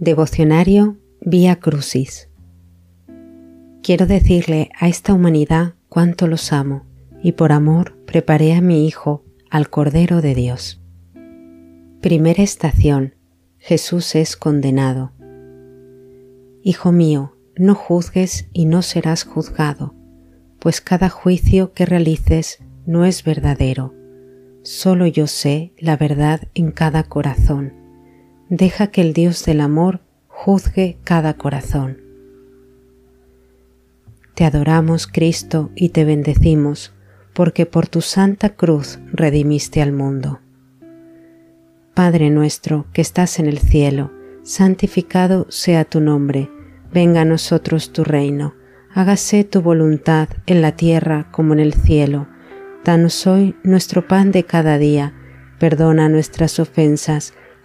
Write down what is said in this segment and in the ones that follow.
Devocionario Vía Crucis. Quiero decirle a esta humanidad cuánto los amo y por amor preparé a mi Hijo, al Cordero de Dios. Primera estación. Jesús es condenado. Hijo mío, no juzgues y no serás juzgado, pues cada juicio que realices no es verdadero. Solo yo sé la verdad en cada corazón. Deja que el Dios del amor juzgue cada corazón. Te adoramos, Cristo, y te bendecimos, porque por tu santa cruz redimiste al mundo. Padre nuestro que estás en el cielo, santificado sea tu nombre, venga a nosotros tu reino, hágase tu voluntad en la tierra como en el cielo. Danos hoy nuestro pan de cada día, perdona nuestras ofensas,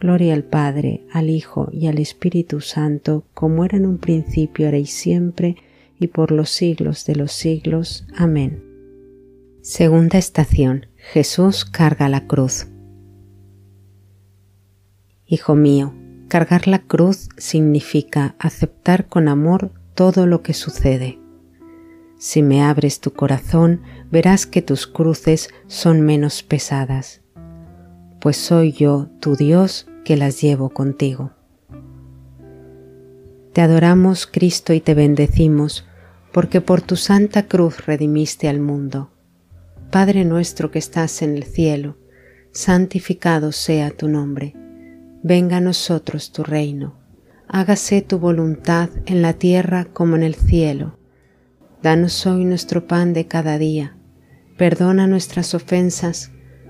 Gloria al Padre, al Hijo y al Espíritu Santo, como era en un principio, ahora y siempre, y por los siglos de los siglos. Amén. Segunda estación. Jesús carga la cruz. Hijo mío, cargar la cruz significa aceptar con amor todo lo que sucede. Si me abres tu corazón, verás que tus cruces son menos pesadas, pues soy yo, tu Dios, que las llevo contigo. Te adoramos, Cristo, y te bendecimos, porque por tu santa cruz redimiste al mundo Padre nuestro que estás en el cielo, santificado sea tu nombre. Venga a nosotros tu reino. Hágase tu voluntad en la tierra como en el cielo. Danos hoy nuestro pan de cada día. Perdona nuestras ofensas,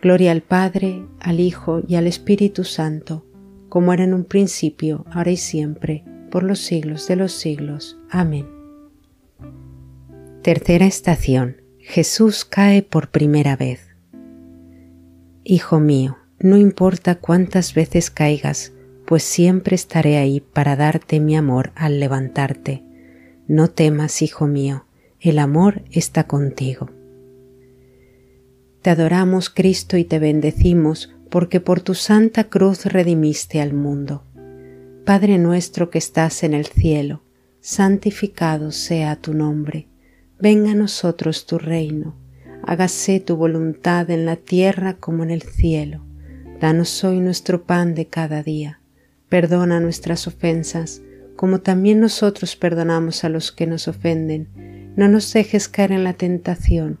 Gloria al Padre, al Hijo y al Espíritu Santo, como era en un principio, ahora y siempre, por los siglos de los siglos. Amén. Tercera estación. Jesús cae por primera vez. Hijo mío, no importa cuántas veces caigas, pues siempre estaré ahí para darte mi amor al levantarte. No temas, hijo mío, el amor está contigo. Te adoramos, Cristo, y te bendecimos, porque por tu santa cruz redimiste al mundo. Padre nuestro que estás en el cielo, santificado sea tu nombre Venga a nosotros tu reino, hágase tu voluntad en la tierra como en el cielo. Danos hoy nuestro pan de cada día. Perdona nuestras ofensas, como también nosotros perdonamos a los que nos ofenden. No nos dejes caer en la tentación,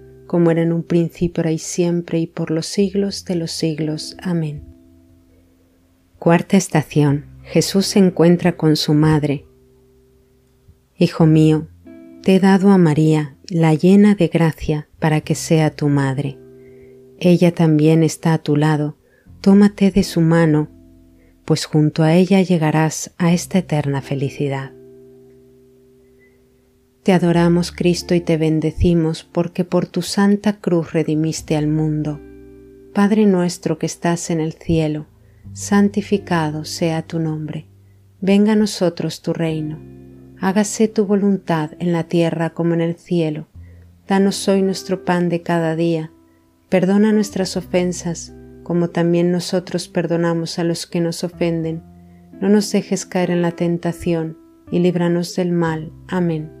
como era en un principio, ahora y siempre, y por los siglos de los siglos. Amén. Cuarta estación. Jesús se encuentra con su madre. Hijo mío, te he dado a María, la llena de gracia, para que sea tu madre. Ella también está a tu lado, tómate de su mano, pues junto a ella llegarás a esta eterna felicidad. Te adoramos, Cristo, y te bendecimos, porque por tu santa cruz redimiste al mundo. Padre nuestro que estás en el cielo, santificado sea tu nombre. Venga a nosotros tu reino hágase tu voluntad en la tierra como en el cielo. Danos hoy nuestro pan de cada día. Perdona nuestras ofensas, como también nosotros perdonamos a los que nos ofenden. No nos dejes caer en la tentación, y líbranos del mal. Amén.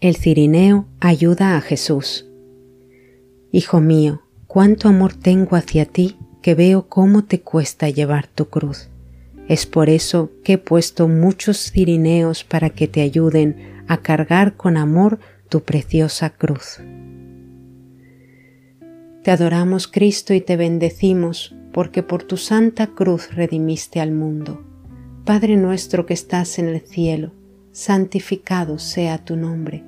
El cirineo ayuda a Jesús. Hijo mío, cuánto amor tengo hacia ti que veo cómo te cuesta llevar tu cruz. Es por eso que he puesto muchos cirineos para que te ayuden a cargar con amor tu preciosa cruz. Te adoramos Cristo y te bendecimos porque por tu santa cruz redimiste al mundo. Padre nuestro que estás en el cielo, santificado sea tu nombre.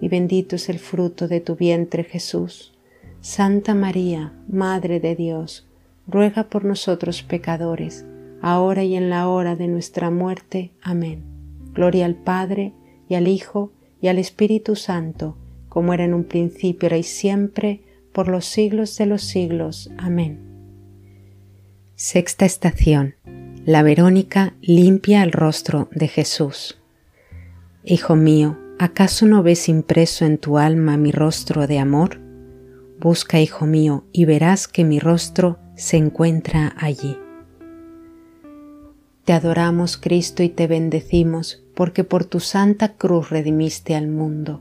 y bendito es el fruto de tu vientre Jesús. Santa María, Madre de Dios, ruega por nosotros pecadores, ahora y en la hora de nuestra muerte. Amén. Gloria al Padre, y al Hijo, y al Espíritu Santo, como era en un principio, y siempre, por los siglos de los siglos. Amén. Sexta estación. La Verónica limpia el rostro de Jesús. Hijo mío, ¿acaso no ves impreso en tu alma mi rostro de amor? Busca, hijo mío, y verás que mi rostro se encuentra allí. Te adoramos, Cristo, y te bendecimos, porque por tu santa cruz redimiste al mundo.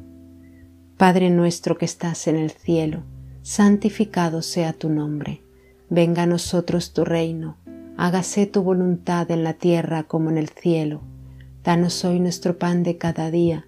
Padre nuestro que estás en el cielo, santificado sea tu nombre. Venga a nosotros tu reino, hágase tu voluntad en la tierra como en el cielo. Danos hoy nuestro pan de cada día,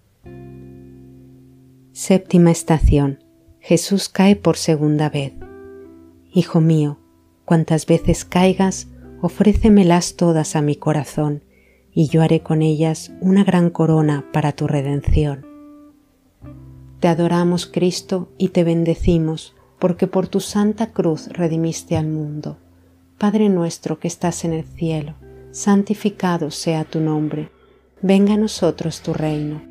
Séptima estación. Jesús cae por segunda vez. Hijo mío, cuantas veces caigas, ofrécemelas todas a mi corazón, y yo haré con ellas una gran corona para tu redención. Te adoramos, Cristo, y te bendecimos, porque por tu santa cruz redimiste al mundo. Padre nuestro que estás en el cielo, santificado sea tu nombre. Venga a nosotros tu reino.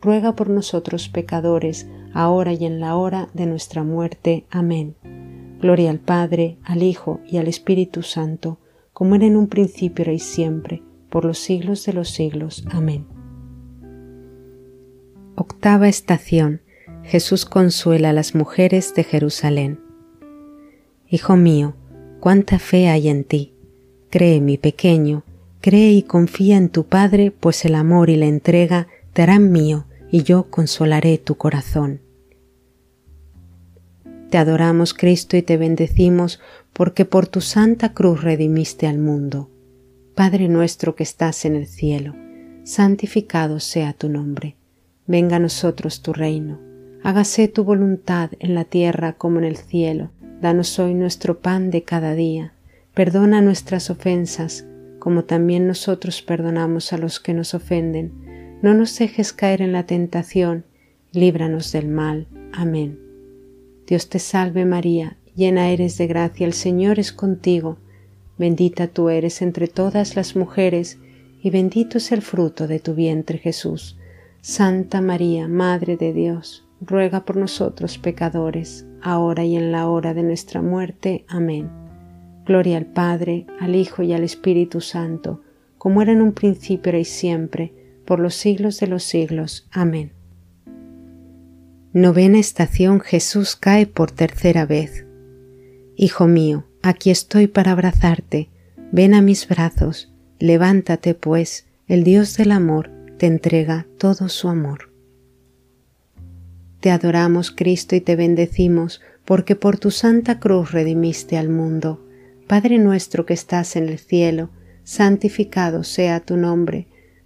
ruega por nosotros pecadores, ahora y en la hora de nuestra muerte. Amén. Gloria al Padre, al Hijo y al Espíritu Santo, como era en un principio, y siempre, por los siglos de los siglos. Amén. Octava estación. Jesús consuela a las mujeres de Jerusalén. Hijo mío, cuánta fe hay en ti. Cree, mi pequeño, cree y confía en tu Padre, pues el amor y la entrega te harán mío, y yo consolaré tu corazón. Te adoramos, Cristo, y te bendecimos, porque por tu santa cruz redimiste al mundo. Padre nuestro que estás en el cielo, santificado sea tu nombre. Venga a nosotros tu reino. Hágase tu voluntad en la tierra como en el cielo. Danos hoy nuestro pan de cada día. Perdona nuestras ofensas, como también nosotros perdonamos a los que nos ofenden. No nos dejes caer en la tentación, líbranos del mal. Amén. Dios te salve María, llena eres de gracia, el Señor es contigo. Bendita tú eres entre todas las mujeres, y bendito es el fruto de tu vientre Jesús. Santa María, Madre de Dios, ruega por nosotros pecadores, ahora y en la hora de nuestra muerte. Amén. Gloria al Padre, al Hijo y al Espíritu Santo, como era en un principio, y siempre, por los siglos de los siglos. Amén. Novena estación Jesús cae por tercera vez. Hijo mío, aquí estoy para abrazarte, ven a mis brazos, levántate pues, el Dios del amor te entrega todo su amor. Te adoramos, Cristo, y te bendecimos, porque por tu santa cruz redimiste al mundo. Padre nuestro que estás en el cielo, santificado sea tu nombre,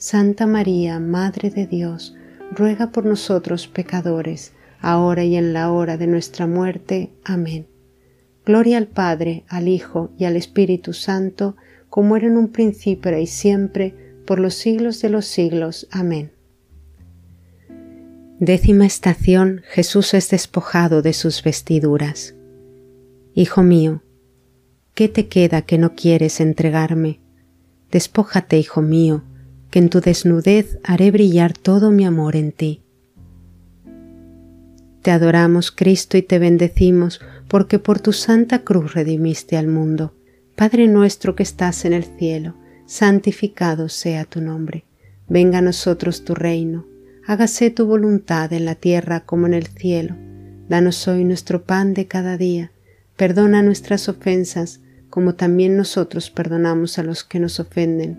Santa María, Madre de Dios, ruega por nosotros pecadores, ahora y en la hora de nuestra muerte. Amén. Gloria al Padre, al Hijo y al Espíritu Santo, como era en un principio y siempre, por los siglos de los siglos. Amén. Décima estación Jesús es despojado de sus vestiduras. Hijo mío, ¿qué te queda que no quieres entregarme? Despójate, hijo mío, que en tu desnudez haré brillar todo mi amor en ti. Te adoramos, Cristo, y te bendecimos, porque por tu santa cruz redimiste al mundo. Padre nuestro que estás en el cielo, santificado sea tu nombre. Venga a nosotros tu reino hágase tu voluntad en la tierra como en el cielo. Danos hoy nuestro pan de cada día. Perdona nuestras ofensas, como también nosotros perdonamos a los que nos ofenden.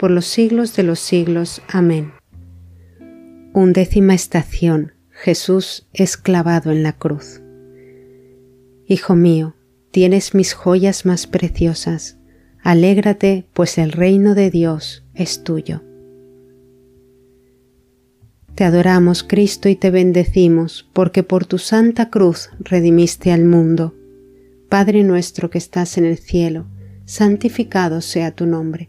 por los siglos de los siglos. Amén. Undécima estación. Jesús es clavado en la cruz. Hijo mío, tienes mis joyas más preciosas. Alégrate, pues el reino de Dios es tuyo. Te adoramos, Cristo, y te bendecimos, porque por tu santa cruz redimiste al mundo. Padre nuestro que estás en el cielo, santificado sea tu nombre.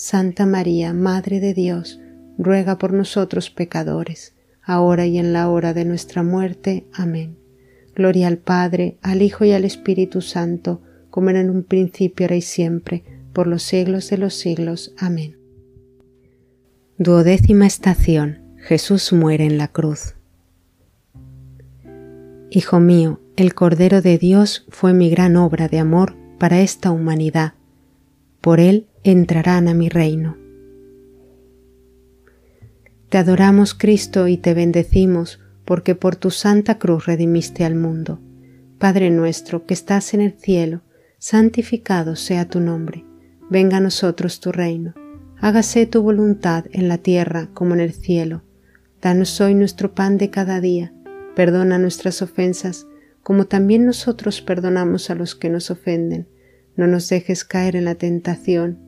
Santa María, Madre de Dios, ruega por nosotros pecadores, ahora y en la hora de nuestra muerte. Amén. Gloria al Padre, al Hijo y al Espíritu Santo, como era en un principio, ahora y siempre, por los siglos de los siglos. Amén. Duodécima estación Jesús muere en la cruz. Hijo mío, el Cordero de Dios fue mi gran obra de amor para esta humanidad. Por él entrarán a mi reino. Te adoramos, Cristo, y te bendecimos, porque por tu santa cruz redimiste al mundo. Padre nuestro que estás en el cielo, santificado sea tu nombre. Venga a nosotros tu reino. Hágase tu voluntad en la tierra como en el cielo. Danos hoy nuestro pan de cada día. Perdona nuestras ofensas, como también nosotros perdonamos a los que nos ofenden. No nos dejes caer en la tentación,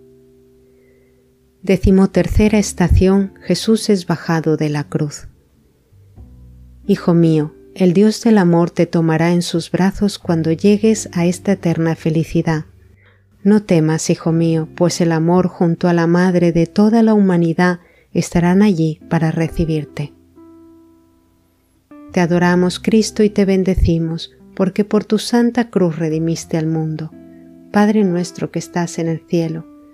Decimotercera estación Jesús es bajado de la cruz. Hijo mío, el Dios del amor te tomará en sus brazos cuando llegues a esta eterna felicidad. No temas, hijo mío, pues el amor junto a la Madre de toda la humanidad estarán allí para recibirte. Te adoramos, Cristo, y te bendecimos, porque por tu santa cruz redimiste al mundo. Padre nuestro que estás en el cielo,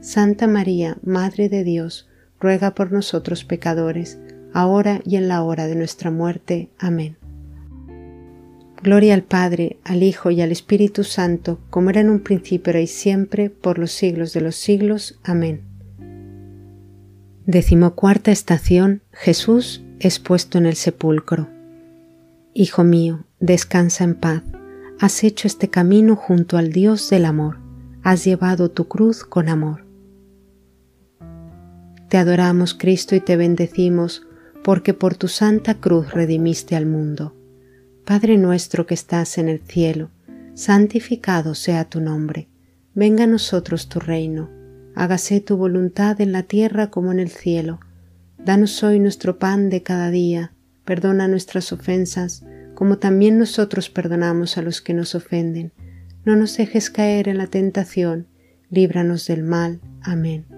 Santa María, Madre de Dios, ruega por nosotros pecadores, ahora y en la hora de nuestra muerte. Amén. Gloria al Padre, al Hijo y al Espíritu Santo, como era en un principio, y siempre, por los siglos de los siglos. Amén. Decimocuarta estación Jesús es puesto en el sepulcro. Hijo mío, descansa en paz. Has hecho este camino junto al Dios del amor. Has llevado tu cruz con amor. Te adoramos, Cristo, y te bendecimos, porque por tu santa cruz redimiste al mundo. Padre nuestro que estás en el cielo, santificado sea tu nombre. Venga a nosotros tu reino hágase tu voluntad en la tierra como en el cielo. Danos hoy nuestro pan de cada día, perdona nuestras ofensas, como también nosotros perdonamos a los que nos ofenden. No nos dejes caer en la tentación, líbranos del mal. Amén.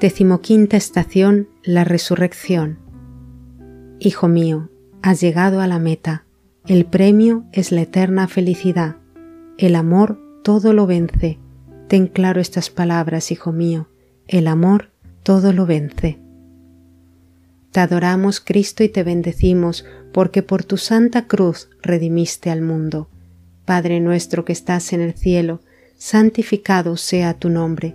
Decimoquinta estación La resurrección. Hijo mío, has llegado a la meta. El premio es la eterna felicidad. El amor todo lo vence. Ten claro estas palabras, hijo mío. El amor todo lo vence. Te adoramos, Cristo, y te bendecimos, porque por tu santa cruz redimiste al mundo. Padre nuestro que estás en el cielo, santificado sea tu nombre,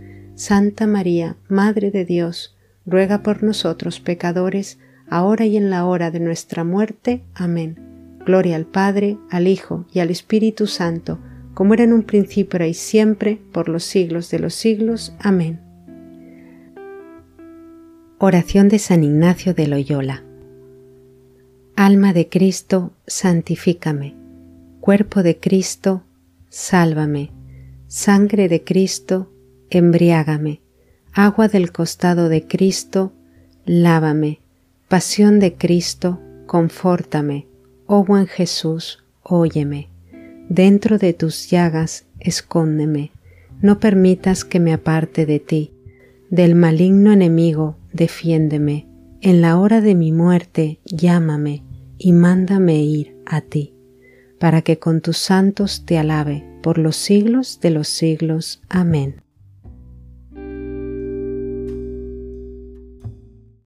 Santa María, Madre de Dios, ruega por nosotros pecadores, ahora y en la hora de nuestra muerte. Amén. Gloria al Padre, al Hijo y al Espíritu Santo, como era en un principio, y siempre, por los siglos de los siglos. Amén. Oración de San Ignacio de Loyola. Alma de Cristo, santifícame. Cuerpo de Cristo, sálvame. Sangre de Cristo, embriágame. Agua del costado de Cristo, lávame. Pasión de Cristo, confórtame. Oh buen Jesús, óyeme. Dentro de tus llagas, escóndeme. No permitas que me aparte de ti. Del maligno enemigo, defiéndeme, en la hora de mi muerte llámame y mándame ir a ti, para que con tus santos te alabe por los siglos de los siglos. Amén.